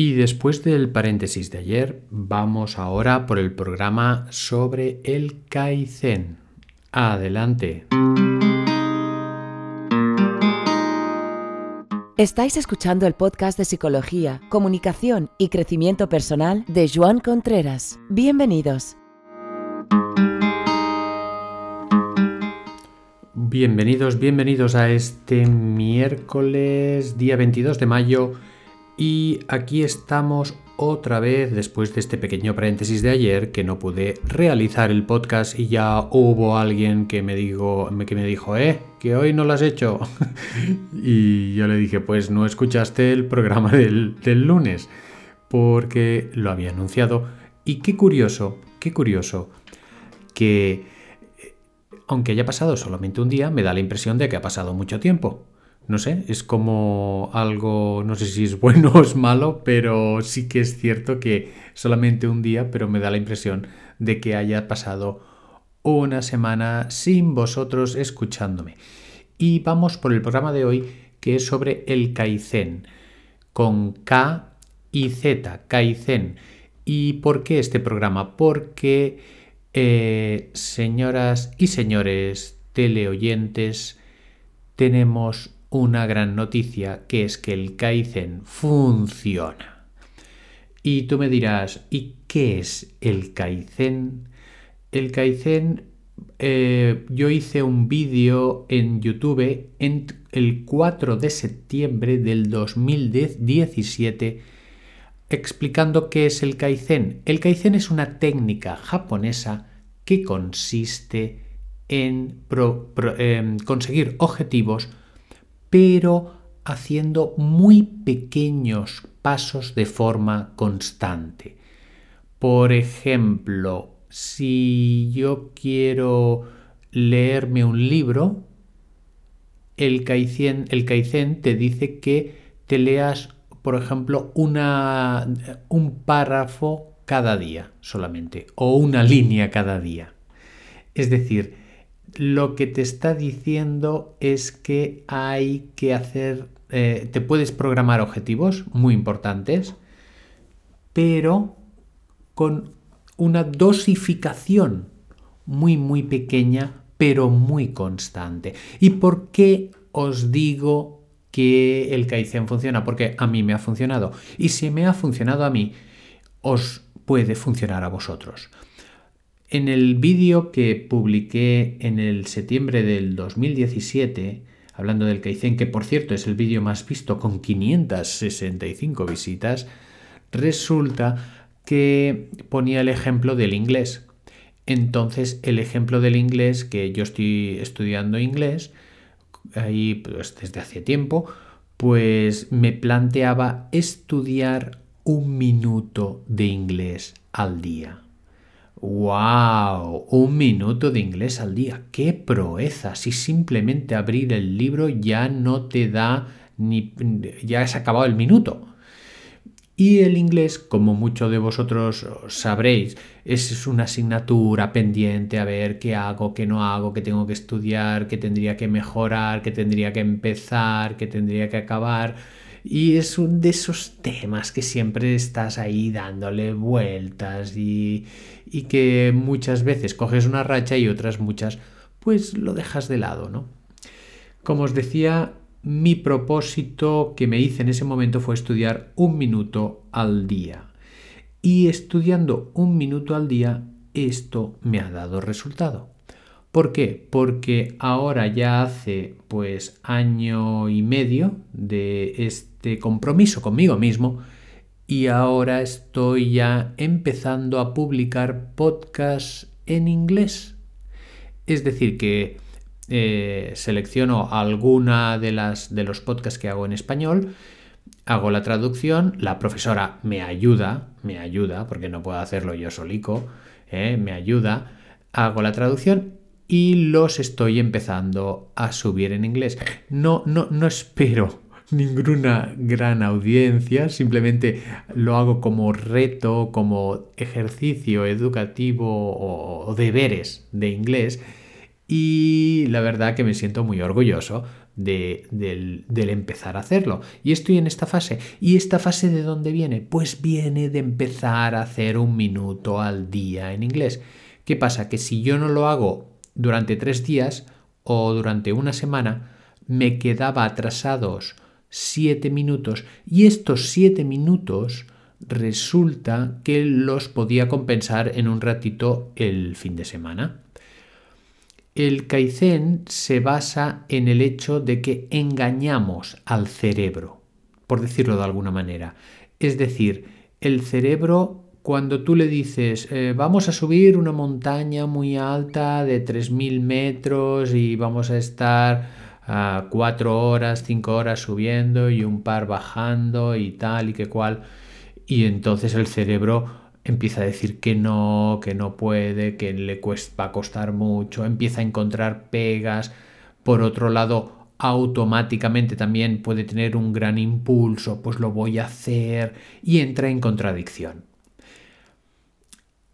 Y después del paréntesis de ayer, vamos ahora por el programa sobre el Kaizen. Adelante. Estáis escuchando el podcast de Psicología, Comunicación y Crecimiento Personal de Joan Contreras. Bienvenidos. Bienvenidos, bienvenidos a este miércoles, día 22 de mayo y aquí estamos otra vez después de este pequeño paréntesis de ayer que no pude realizar el podcast y ya hubo alguien que me, dijo, que me dijo, eh, que hoy no lo has hecho. y yo le dije, pues no escuchaste el programa del, del lunes porque lo había anunciado. Y qué curioso, qué curioso que eh, aunque haya pasado solamente un día, me da la impresión de que ha pasado mucho tiempo no sé, es como algo, no sé si es bueno o es malo, pero sí que es cierto que solamente un día, pero me da la impresión de que haya pasado una semana sin vosotros escuchándome. Y vamos por el programa de hoy que es sobre el Kaizen, con K y Z, Kaizen. ¿Y por qué este programa? Porque, eh, señoras y señores teleoyentes, tenemos una gran noticia que es que el Kaizen funciona. Y tú me dirás, ¿y qué es el Kaizen? El Kaizen, eh, yo hice un vídeo en YouTube en el 4 de septiembre del 2017 explicando qué es el Kaizen. El Kaizen es una técnica japonesa que consiste en em, conseguir objetivos pero haciendo muy pequeños pasos de forma constante. Por ejemplo, si yo quiero leerme un libro, el Kaizen, el te dice que te leas, por ejemplo, una, un párrafo cada día solamente, o una línea cada día. Es decir, lo que te está diciendo es que hay que hacer, eh, te puedes programar objetivos muy importantes, pero con una dosificación muy, muy pequeña, pero muy constante. ¿Y por qué os digo que el Kaizen funciona? Porque a mí me ha funcionado. Y si me ha funcionado a mí, os puede funcionar a vosotros. En el vídeo que publiqué en el septiembre del 2017, hablando del Kaizen, que por cierto es el vídeo más visto con 565 visitas, resulta que ponía el ejemplo del inglés. Entonces, el ejemplo del inglés, que yo estoy estudiando inglés, ahí pues, desde hace tiempo, pues me planteaba estudiar un minuto de inglés al día. ¡Wow! Un minuto de inglés al día. ¡Qué proeza! Si simplemente abrir el libro ya no te da ni... ya has acabado el minuto. Y el inglés, como muchos de vosotros sabréis, es una asignatura pendiente a ver qué hago, qué no hago, qué tengo que estudiar, qué tendría que mejorar, qué tendría que empezar, qué tendría que acabar. Y es un de esos temas que siempre estás ahí dándole vueltas y, y que muchas veces coges una racha y otras muchas pues lo dejas de lado, ¿no? Como os decía, mi propósito que me hice en ese momento fue estudiar un minuto al día. Y estudiando un minuto al día, esto me ha dado resultado. ¿Por qué? Porque ahora ya hace pues año y medio de este compromiso conmigo mismo y ahora estoy ya empezando a publicar podcasts en inglés. Es decir, que eh, selecciono alguna de las de los podcasts que hago en español, hago la traducción, la profesora me ayuda, me ayuda, porque no puedo hacerlo yo solico, eh, me ayuda, hago la traducción y los estoy empezando a subir en inglés. No, no, no espero ninguna gran audiencia, simplemente lo hago como reto, como ejercicio educativo o, deberes de inglés y la verdad que me siento muy orgulloso del, del, empezar a hacerlo. Y estoy en esta fase. ¿Y esta fase de dónde viene? Pues viene de empezar a hacer un minuto al día en inglés. ¿Qué pasa? Que si yo no lo hago durante tres días o durante una semana, me quedaba atrasados siete minutos y estos siete minutos resulta que los podía compensar en un ratito el fin de semana. El Kaizen se basa en el hecho de que engañamos al cerebro, por decirlo de alguna manera. Es decir, el cerebro cuando tú le dices eh, vamos a subir una montaña muy alta de 3.000 metros y vamos a estar a 4 horas, 5 horas subiendo y un par bajando y tal y que cual, y entonces el cerebro empieza a decir que no, que no puede, que le va a costar mucho, empieza a encontrar pegas. Por otro lado, automáticamente también puede tener un gran impulso, pues lo voy a hacer y entra en contradicción.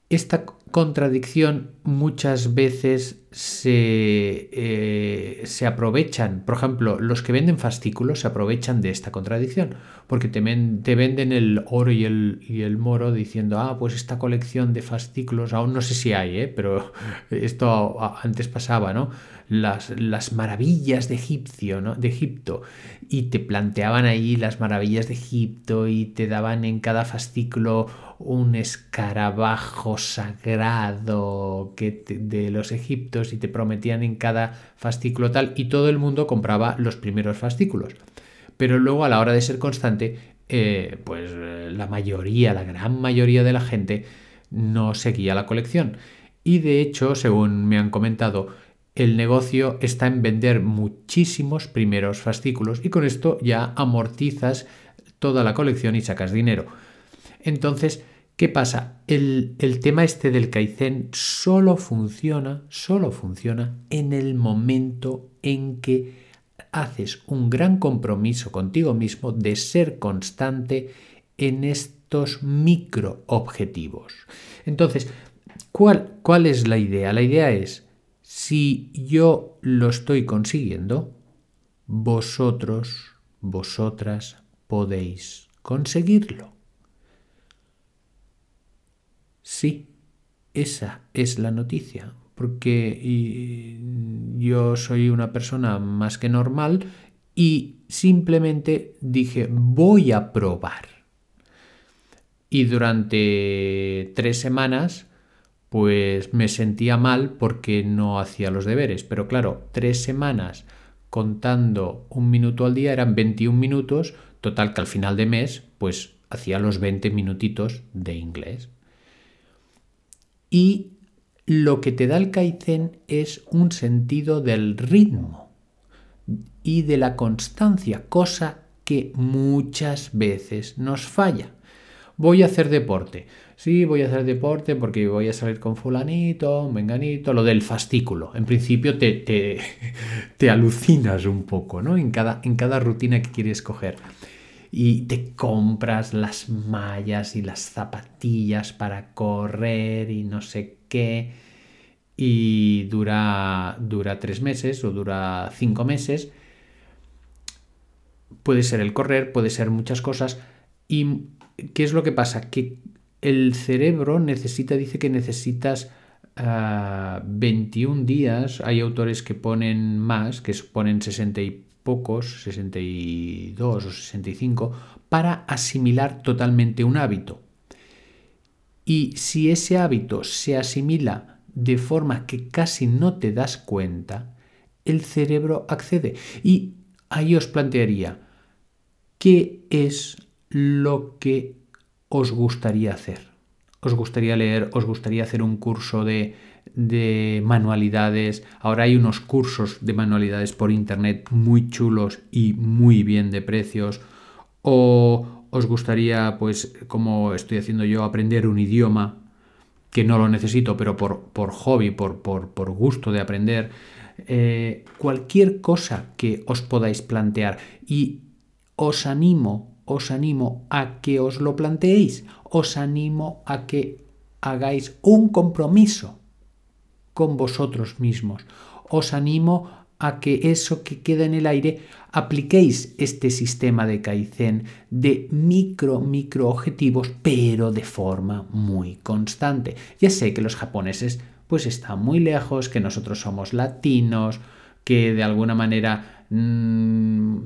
Esta contradicción muchas veces se, eh, se, aprovechan, por ejemplo, los que venden fascículos se aprovechan de esta contradicción, porque te, te venden el oro y el, y el, moro diciendo, ah, pues esta colección de fascículos, aún no sé si hay, ¿eh? pero esto antes pasaba, ¿no? Las, las maravillas de, ¿no? de Egipto, y te planteaban ahí las maravillas de Egipto y te daban en cada fascículo un escarabajo sagrado que de los y te prometían en cada fascículo tal y todo el mundo compraba los primeros fascículos. Pero luego a la hora de ser constante, eh, pues la mayoría, la gran mayoría de la gente no seguía la colección. Y de hecho, según me han comentado, el negocio está en vender muchísimos primeros fascículos y con esto ya amortizas toda la colección y sacas dinero. Entonces, ¿qué pasa? El, el tema este del Kaizen solo funciona, solo funciona en el momento en que haces un gran compromiso contigo mismo de ser constante en estos micro objetivos. Entonces, ¿cuál, ¿cuál es la idea? La idea es, si yo lo estoy consiguiendo, vosotros, vosotras podéis conseguirlo. Sí, esa es la noticia, porque yo soy una persona más que normal y simplemente dije voy a probar. Y durante tres semanas pues me sentía mal porque no hacía los deberes. Pero claro, tres semanas contando un minuto al día eran 21 minutos, total que al final de mes pues hacía los 20 minutitos de inglés. Y lo que te da el Kaizen es un sentido del ritmo y de la constancia, cosa que muchas veces nos falla. Voy a hacer deporte. Sí, voy a hacer deporte porque voy a salir con fulanito, menganito, lo del fascículo. En principio te, te, te alucinas un poco, ¿no? En cada, en cada rutina que quieres coger y te compras las mallas y las zapatillas para correr y no sé qué y dura, dura tres meses o dura cinco meses. Puede ser el correr, puede ser muchas cosas. ¿Y qué es lo que pasa? Que el cerebro necesita, dice que necesitas 21 ah, días. Hay autores que ponen más, que ponen 60 y pocos, 62 o 65, para asimilar totalmente un hábito. Y si ese hábito se asimila de forma que casi no te das cuenta, el cerebro accede. Y ahí os plantearía, ¿qué es lo que os gustaría hacer? ¿Os gustaría leer? ¿Os gustaría hacer un curso de de manualidades. Ahora hay unos cursos de manualidades por internet muy chulos y muy bien de precios. O os gustaría, pues, como estoy haciendo yo, aprender un idioma que no lo necesito, pero por, por hobby, por, por, gusto de aprender. Eh, cualquier cosa que os podáis plantear. Y os animo, os animo a que os lo planteéis. Os animo a que hagáis un compromiso con vosotros mismos. Os animo a que eso que queda en el aire apliquéis este sistema de Kaizen de micro, micro objetivos, pero de forma muy constante. Ya sé que los japoneses pues están muy lejos, que nosotros somos latinos, que de alguna manera mm,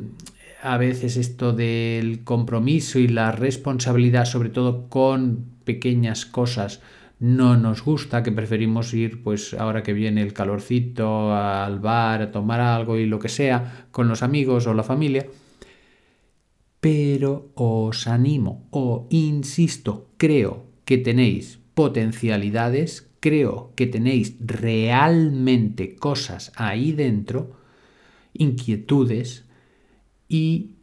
a veces esto del compromiso y la responsabilidad, sobre todo con pequeñas cosas, no nos gusta, que preferimos ir, pues ahora que viene el calorcito, al bar, a tomar algo y lo que sea, con los amigos o la familia. Pero os animo o insisto, creo que tenéis potencialidades, creo que tenéis realmente cosas ahí dentro, inquietudes, y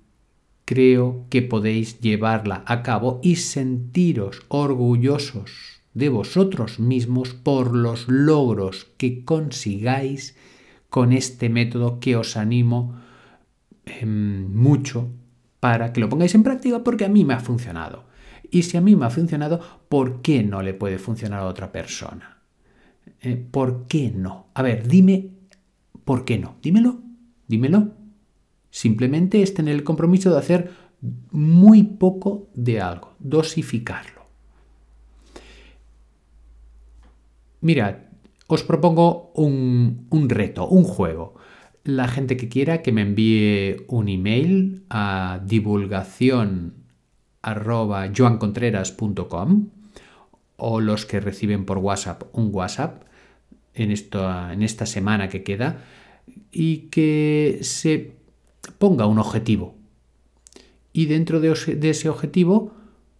creo que podéis llevarla a cabo y sentiros orgullosos de vosotros mismos por los logros que consigáis con este método que os animo em, mucho para que lo pongáis en práctica porque a mí me ha funcionado. Y si a mí me ha funcionado, ¿por qué no le puede funcionar a otra persona? Eh, ¿Por qué no? A ver, dime, ¿por qué no? Dímelo, dímelo. Simplemente es tener el compromiso de hacer muy poco de algo, dosificarlo. Mirad, os propongo un, reto, un juego. La gente que quiera que me envíe un email a divulgación o los que reciben por WhatsApp un WhatsApp en, esta semana que queda y que se ponga un objetivo. Y dentro de, de ese objetivo,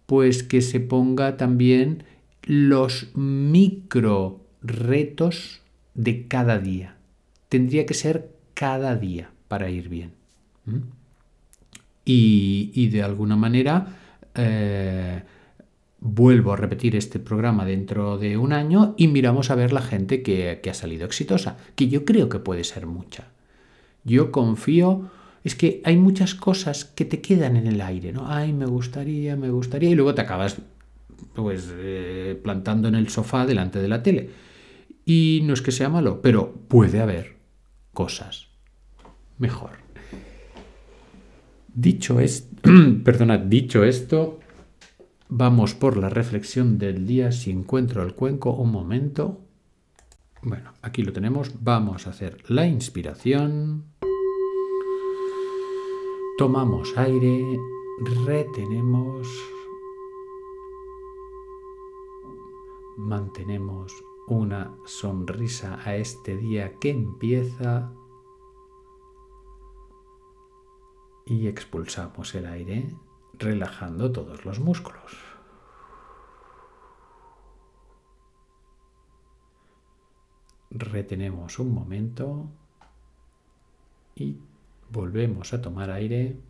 pues que se ponga también los micro retos de cada día. Tendría que ser cada día para ir bien. Y, de alguna manera eh, vuelvo a repetir este programa dentro de un año y miramos a ver la gente que, que ha salido exitosa, que yo creo que puede ser mucha. Yo confío es que hay muchas cosas que te quedan en el aire, ¿no? Ay, me gustaría, me gustaría, y luego te acabas pues eh, plantando en el sofá delante de la tele. Y no es que sea malo, pero puede haber cosas mejor. Dicho esto, perdona, dicho esto, vamos por la reflexión del día. Si encuentro el cuenco, un momento. Bueno, aquí lo tenemos. Vamos a hacer la inspiración. Tomamos aire, retenemos mantenemos una sonrisa a este día que empieza y expulsamos el aire relajando todos los músculos. Retenemos un momento y volvemos a tomar aire.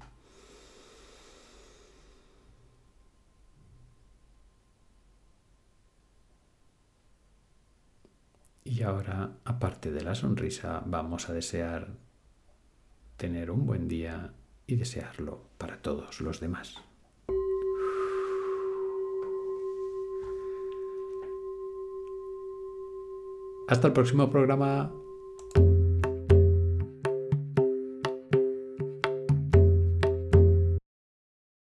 Y ahora, aparte de la sonrisa, vamos a desear tener un buen día y desearlo para todos los demás. Hasta el próximo programa.